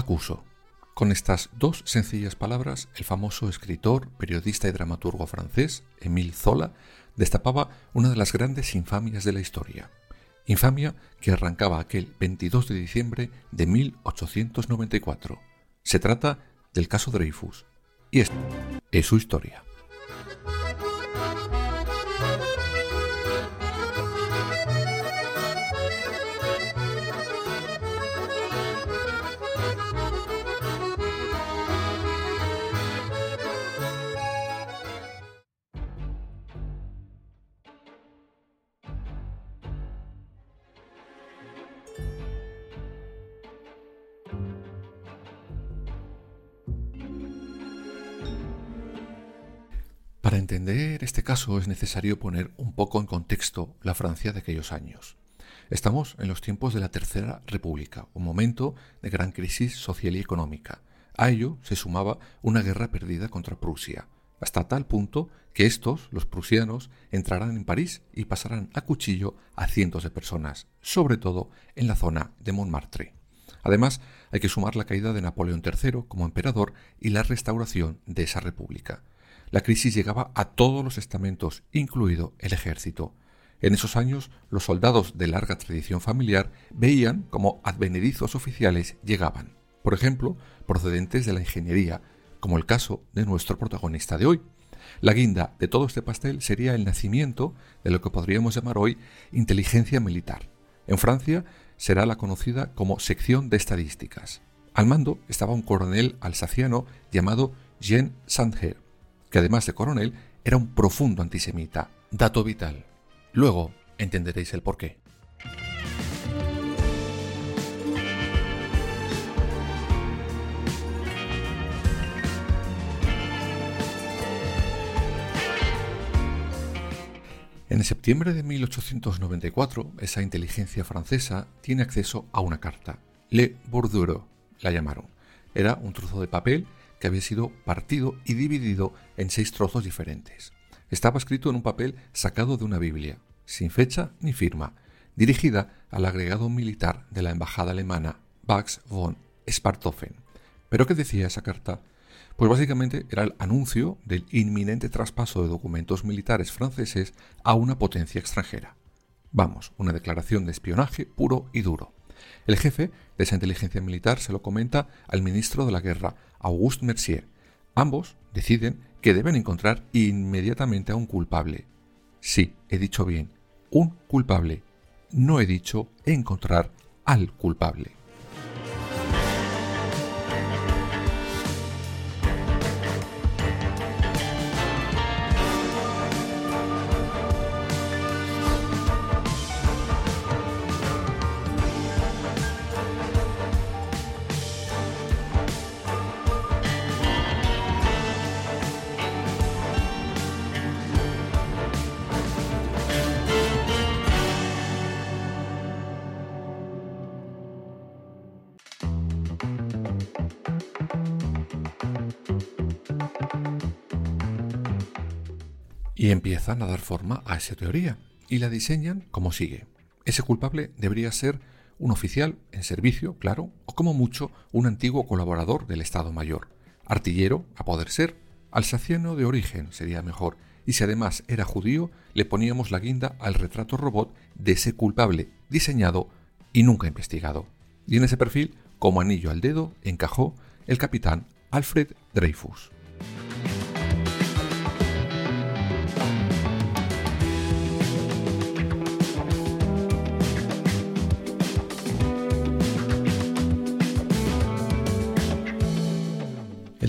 Acuso. Con estas dos sencillas palabras, el famoso escritor, periodista y dramaturgo francés, Émile Zola, destapaba una de las grandes infamias de la historia. Infamia que arrancaba aquel 22 de diciembre de 1894. Se trata del caso Dreyfus. Y esta es su historia. Para entender este caso es necesario poner un poco en contexto la Francia de aquellos años. Estamos en los tiempos de la Tercera República, un momento de gran crisis social y económica. A ello se sumaba una guerra perdida contra Prusia, hasta tal punto que estos, los prusianos, entrarán en París y pasarán a cuchillo a cientos de personas, sobre todo en la zona de Montmartre. Además, hay que sumar la caída de Napoleón III como emperador y la restauración de esa república la crisis llegaba a todos los estamentos, incluido el ejército. En esos años, los soldados de larga tradición familiar veían como advenedizos oficiales llegaban, por ejemplo, procedentes de la ingeniería, como el caso de nuestro protagonista de hoy. La guinda de todo este pastel sería el nacimiento de lo que podríamos llamar hoy inteligencia militar. En Francia será la conocida como sección de estadísticas. Al mando estaba un coronel alsaciano llamado Jean Sander, que además de coronel era un profundo antisemita. Dato vital. Luego entenderéis el porqué. En septiembre de 1894, esa inteligencia francesa tiene acceso a una carta. Le Bordereau la llamaron. Era un trozo de papel que había sido partido y dividido en seis trozos diferentes. Estaba escrito en un papel sacado de una Biblia, sin fecha ni firma, dirigida al agregado militar de la embajada alemana Max von Sparthofen. ¿Pero qué decía esa carta? Pues básicamente era el anuncio del inminente traspaso de documentos militares franceses a una potencia extranjera. Vamos, una declaración de espionaje puro y duro. El jefe de esa inteligencia militar se lo comenta al ministro de la Guerra, Auguste Mercier. Ambos deciden que deben encontrar inmediatamente a un culpable. Sí, he dicho bien, un culpable. No he dicho encontrar al culpable. Y empiezan a dar forma a esa teoría y la diseñan como sigue. Ese culpable debería ser un oficial en servicio, claro, o como mucho un antiguo colaborador del Estado Mayor. Artillero, a poder ser, alsaciano de origen sería mejor, y si además era judío, le poníamos la guinda al retrato robot de ese culpable, diseñado y nunca investigado. Y en ese perfil, como anillo al dedo, encajó el capitán Alfred Dreyfus.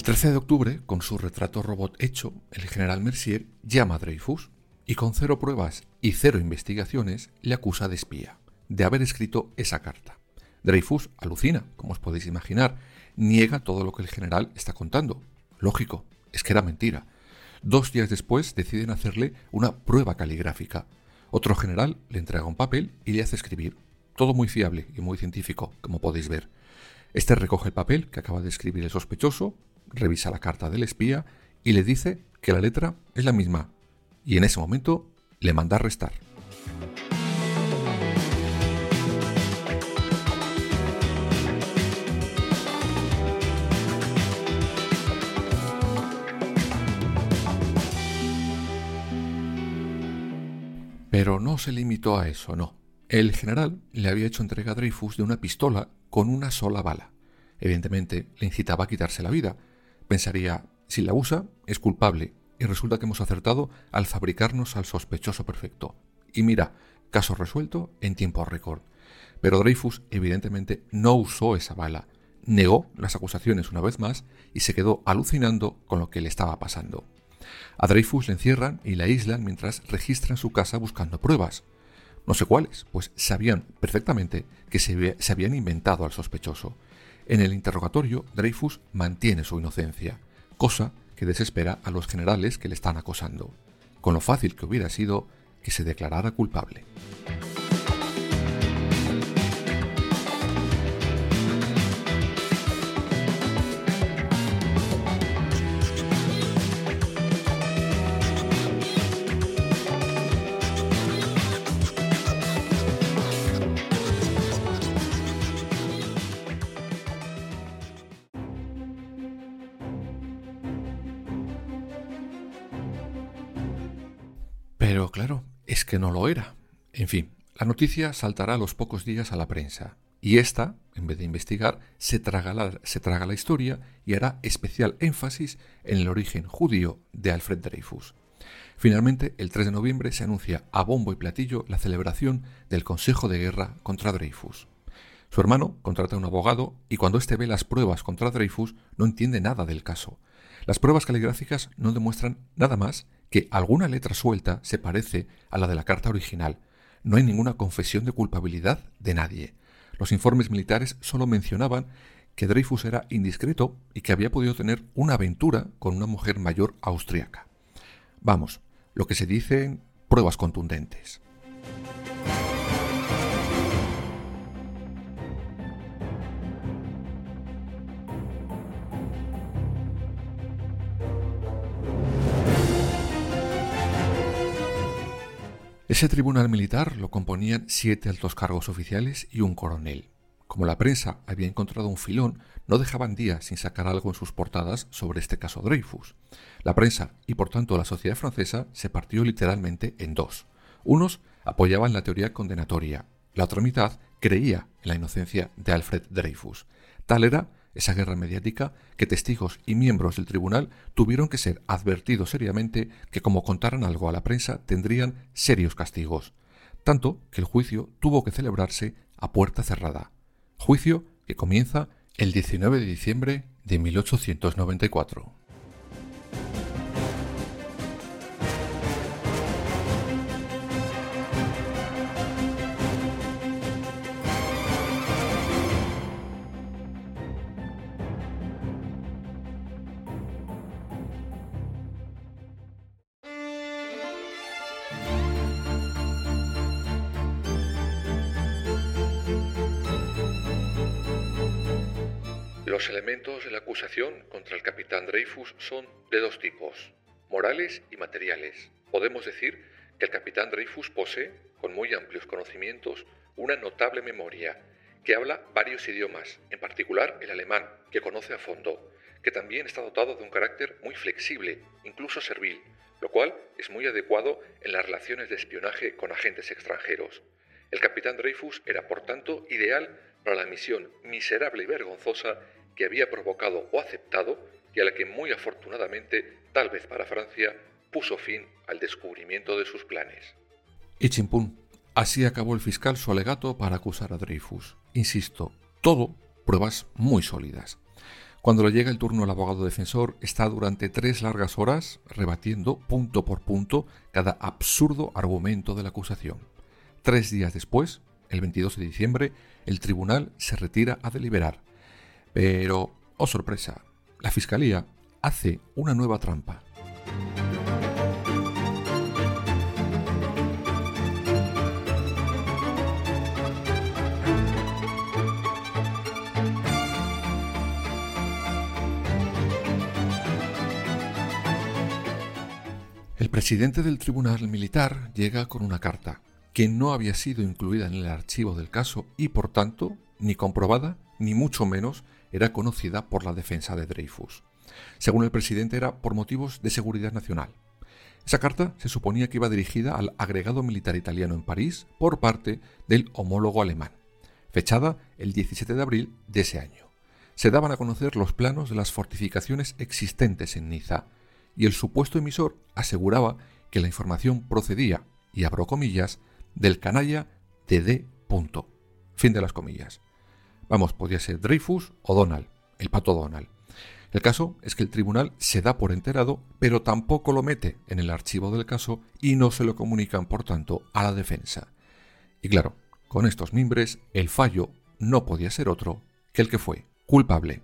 El 13 de octubre, con su retrato robot hecho, el general Mercier llama a Dreyfus. y con cero pruebas y cero investigaciones le acusa de espía, de haber escrito esa carta. Dreyfus alucina, como os podéis imaginar, niega todo lo que el general está contando. Lógico, es que era mentira. Dos días después deciden hacerle una prueba caligráfica. Otro general le entrega un papel y le hace escribir. Todo muy fiable y muy científico, como podéis ver. Este recoge el papel que acaba de escribir el sospechoso, revisa la carta del espía y le dice que la letra es la misma. Y en ese momento le manda a arrestar. Pero no se limitó a eso, no. El general le había hecho entrega a Dreyfus de una pistola con una sola bala. Evidentemente, le incitaba a quitarse la vida. Pensaría, si la usa, es culpable, y resulta que hemos acertado al fabricarnos al sospechoso perfecto. Y mira, caso resuelto en tiempo récord. Pero Dreyfus evidentemente no usó esa bala, negó las acusaciones una vez más y se quedó alucinando con lo que le estaba pasando. A Dreyfus le encierran y la aíslan mientras registran su casa buscando pruebas. No sé cuáles, pues sabían perfectamente que se, habían inventado al sospechoso. En el interrogatorio, Dreyfus mantiene su inocencia, cosa que desespera a los generales que le están acosando, con lo fácil que hubiera sido que se declarara culpable. Pero claro, es que no lo era. En fin, la noticia saltará a los pocos días a la prensa, y ésta, en vez de investigar, se traga, la, se traga la historia y hará especial énfasis en el origen judío de Alfred Dreyfus. Finalmente, el 3 de noviembre se anuncia a bombo y platillo la celebración del Consejo de Guerra contra Dreyfus. Su hermano contrata a un abogado y cuando éste ve las pruebas contra Dreyfus no entiende nada del caso. Las pruebas caligráficas no demuestran nada más que alguna letra suelta se parece a la de la carta original. No hay ninguna confesión de culpabilidad de nadie. Los informes militares solo mencionaban que Dreyfus era indiscreto y que había podido tener una aventura con una mujer mayor austriaca. Vamos, lo que se dice pruebas contundentes. Ese tribunal militar lo componían siete altos cargos oficiales y un coronel. Como la prensa había encontrado un filón, no dejaban días sin sacar algo en sus portadas sobre este caso Dreyfus. La prensa y por tanto la sociedad francesa se partió literalmente en dos. Unos apoyaban la teoría condenatoria, la otra mitad creía en la inocencia de Alfred Dreyfus. Tal era esa guerra mediática que testigos y miembros del tribunal tuvieron que ser advertidos seriamente que como contaran algo a la prensa tendrían serios castigos, tanto que el juicio tuvo que celebrarse a puerta cerrada, juicio que comienza el 19 de diciembre de 1894. Los elementos de la acusación contra el capitán Dreyfus son de dos tipos, morales y materiales. Podemos decir que el capitán Dreyfus posee, con muy amplios conocimientos, una notable memoria, que habla varios idiomas, en particular el alemán, que conoce a fondo, que también está dotado de un carácter muy flexible, incluso servil, lo cual es muy adecuado en las relaciones de espionaje con agentes extranjeros. El capitán Dreyfus era, por tanto, ideal para la misión miserable y vergonzosa que había provocado o aceptado y a la que muy afortunadamente, tal vez para Francia, puso fin al descubrimiento de sus planes. Y chimpún, así acabó el fiscal su alegato para acusar a Dreyfus. Insisto, todo pruebas muy sólidas. Cuando le llega el turno al abogado defensor, está durante tres largas horas rebatiendo punto por punto cada absurdo argumento de la acusación. Tres días después, el 22 de diciembre, el tribunal se retira a deliberar. Pero, oh sorpresa, la Fiscalía hace una nueva trampa. El presidente del tribunal militar llega con una carta que no había sido incluida en el archivo del caso y por tanto ni comprobada ni mucho menos era conocida por la defensa de Dreyfus. Según el presidente era por motivos de seguridad nacional. Esa carta se suponía que iba dirigida al agregado militar italiano en París por parte del homólogo alemán, fechada el 17 de abril de ese año. Se daban a conocer los planos de las fortificaciones existentes en Niza, y el supuesto emisor aseguraba que la información procedía, y abro comillas, del canalla de D. Fin de las comillas. Vamos, podía ser Dreyfus o Donald, el pato Donald. El caso es que el tribunal se da por enterado, pero tampoco lo mete en el archivo del caso y no se lo comunican, por tanto, a la defensa. Y claro, con estos mimbres, el fallo no podía ser otro que el que fue culpable.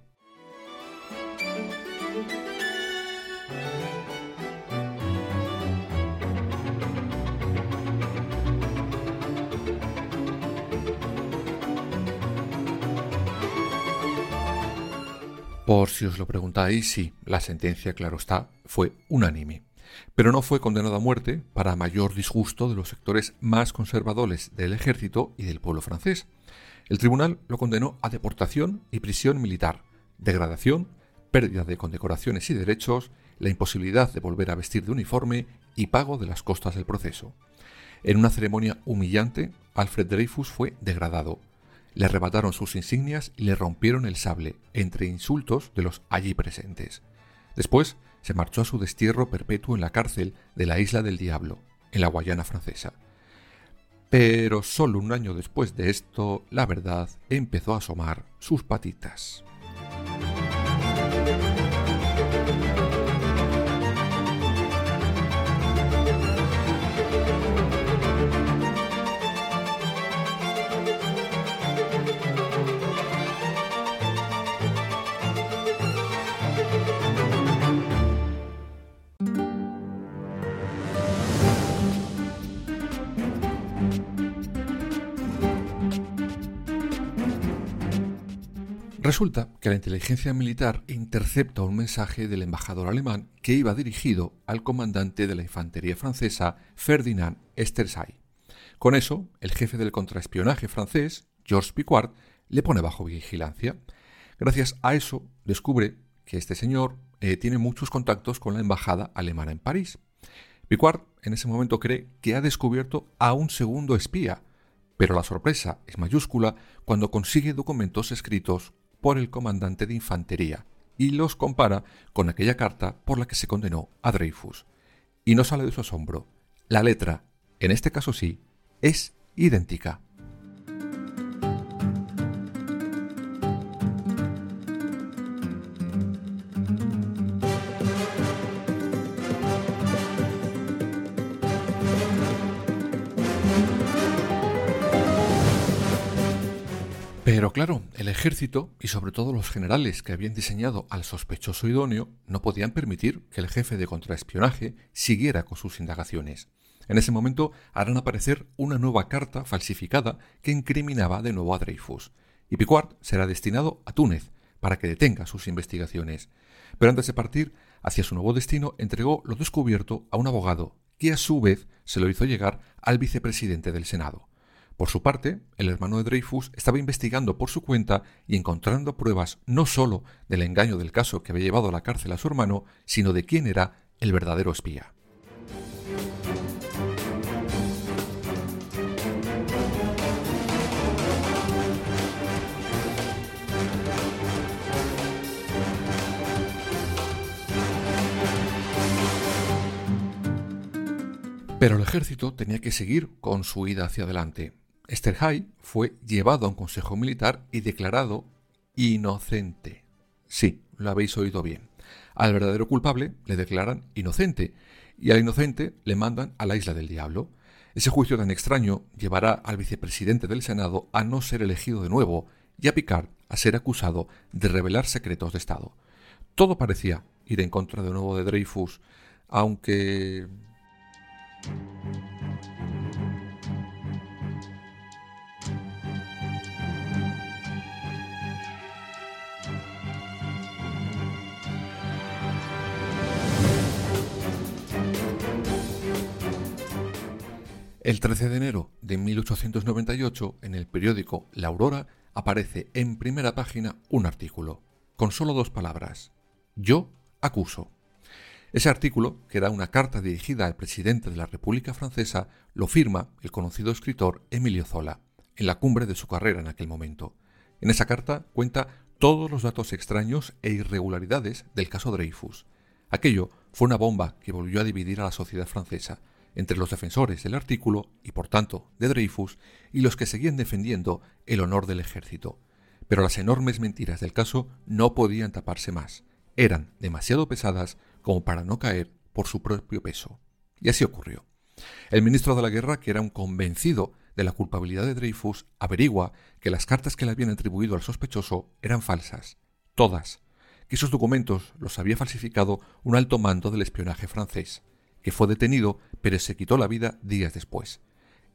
Por si os lo preguntáis, sí, la sentencia, claro está, fue unánime. Pero no fue condenado a muerte para mayor disgusto de los sectores más conservadores del ejército y del pueblo francés. El tribunal lo condenó a deportación y prisión militar, degradación, pérdida de condecoraciones y derechos, la imposibilidad de volver a vestir de uniforme y pago de las costas del proceso. En una ceremonia humillante, Alfred Dreyfus fue degradado, le arrebataron sus insignias y le rompieron el sable, entre insultos de los allí presentes. Después se marchó a su destierro perpetuo en la cárcel de la Isla del Diablo, en la Guayana francesa. Pero solo un año después de esto, la verdad empezó a asomar sus patitas. Resulta que la inteligencia militar intercepta un mensaje del embajador alemán que iba dirigido al comandante de la infantería francesa, Ferdinand Estersay. Con eso, el jefe del contraespionaje francés, Georges Picquart, le pone bajo vigilancia. Gracias a eso, descubre que este señor eh, tiene muchos contactos con la embajada alemana en París. Picquart en ese momento cree que ha descubierto a un segundo espía, pero la sorpresa es mayúscula cuando consigue documentos escritos por el comandante de infantería y los compara con aquella carta por la que se condenó a Dreyfus. Y no sale de su asombro. La letra, en este caso sí, es idéntica. Claro, el ejército y sobre todo los generales que habían diseñado al sospechoso idóneo no podían permitir que el jefe de contraespionaje siguiera con sus indagaciones. En ese momento harán aparecer una nueva carta falsificada que incriminaba de nuevo a Dreyfus. Y Picquart será destinado a Túnez para que detenga sus investigaciones. Pero antes de partir hacia su nuevo destino entregó lo descubierto a un abogado, que a su vez se lo hizo llegar al vicepresidente del Senado. Por su parte, el hermano de Dreyfus estaba investigando por su cuenta y encontrando pruebas no sólo del engaño del caso que había llevado a la cárcel a su hermano, sino de quién era el verdadero espía. Pero el ejército tenía que seguir con su ida hacia adelante. Esterhai fue llevado a un consejo militar y declarado inocente. Sí, lo habéis oído bien. Al verdadero culpable le declaran inocente y al inocente le mandan a la isla del diablo. Ese juicio tan extraño llevará al vicepresidente del Senado a no ser elegido de nuevo y a Picard a ser acusado de revelar secretos de Estado. Todo parecía ir en contra de nuevo de Dreyfus, aunque... El 13 de enero de 1898, en el periódico La Aurora, aparece en primera página un artículo, con solo dos palabras. Yo acuso. Ese artículo, que era una carta dirigida al presidente de la República Francesa, lo firma el conocido escritor Emilio Zola, en la cumbre de su carrera en aquel momento. En esa carta cuenta todos los datos extraños e irregularidades del caso Dreyfus. Aquello fue una bomba que volvió a dividir a la sociedad francesa, entre los defensores del artículo y por tanto de Dreyfus y los que seguían defendiendo el honor del ejército. Pero las enormes mentiras del caso no podían taparse más. Eran demasiado pesadas como para no caer por su propio peso. Y así ocurrió. El ministro de la Guerra, que era un convencido de la culpabilidad de Dreyfus, averigua que las cartas que le habían atribuido al sospechoso eran falsas. Todas. Que esos documentos los había falsificado un alto mando del espionaje francés que fue detenido pero se quitó la vida días después.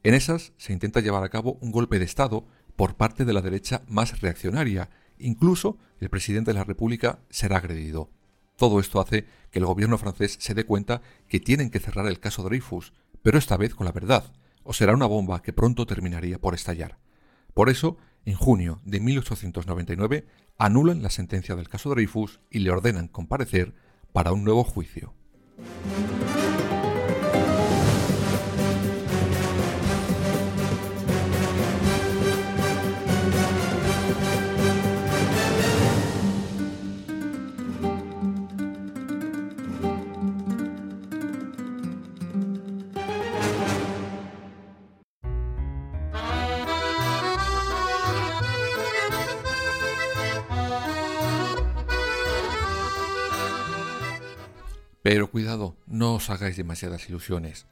En esas se intenta llevar a cabo un golpe de Estado por parte de la derecha más reaccionaria. Incluso el presidente de la República será agredido. Todo esto hace que el gobierno francés se dé cuenta que tienen que cerrar el caso Dreyfus, pero esta vez con la verdad, o será una bomba que pronto terminaría por estallar. Por eso, en junio de 1899, anulan la sentencia del caso Dreyfus y le ordenan comparecer para un nuevo juicio. Pero cuidado, no os hagáis demasiadas ilusiones.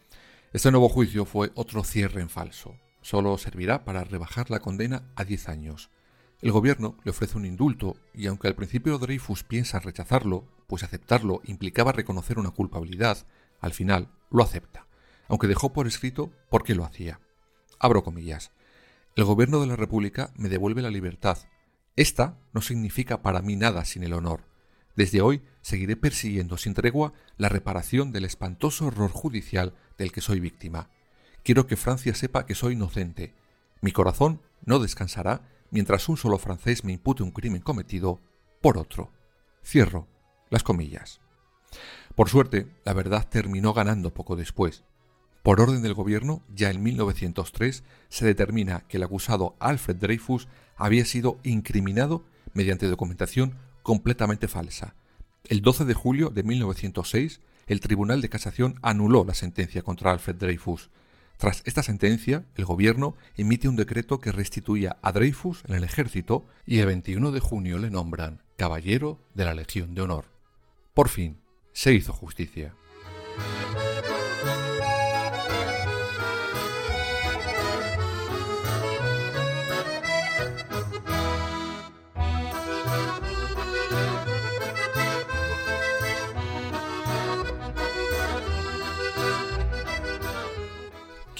Este nuevo juicio fue otro cierre en falso. Solo servirá para rebajar la condena a 10 años. El gobierno le ofrece un indulto y aunque al principio Dreyfus piensa rechazarlo, pues aceptarlo implicaba reconocer una culpabilidad, al final lo acepta, aunque dejó por escrito por qué lo hacía. Abro comillas. El gobierno de la República me devuelve la libertad. Esta no significa para mí nada sin el honor. Desde hoy seguiré persiguiendo sin tregua la reparación del espantoso horror judicial del que soy víctima. Quiero que Francia sepa que soy inocente. Mi corazón no descansará mientras un solo francés me impute un crimen cometido por otro. Cierro las comillas. Por suerte, la verdad terminó ganando poco después. Por orden del gobierno, ya en 1903 se determina que el acusado Alfred Dreyfus había sido incriminado mediante documentación completamente falsa. El 12 de julio de 1906, el Tribunal de Casación anuló la sentencia contra Alfred Dreyfus. Tras esta sentencia, el gobierno emite un decreto que restituía a Dreyfus en el ejército y el 21 de junio le nombran Caballero de la Legión de Honor. Por fin, se hizo justicia.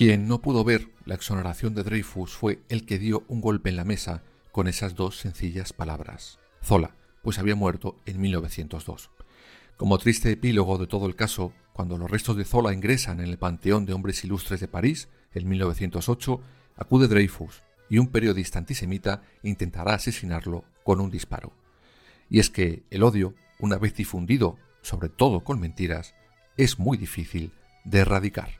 Quien no pudo ver la exoneración de Dreyfus fue el que dio un golpe en la mesa con esas dos sencillas palabras. Zola, pues había muerto en 1902. Como triste epílogo de todo el caso, cuando los restos de Zola ingresan en el Panteón de Hombres Ilustres de París, en 1908, acude Dreyfus y un periodista antisemita intentará asesinarlo con un disparo. Y es que el odio, una vez difundido, sobre todo con mentiras, es muy difícil de erradicar.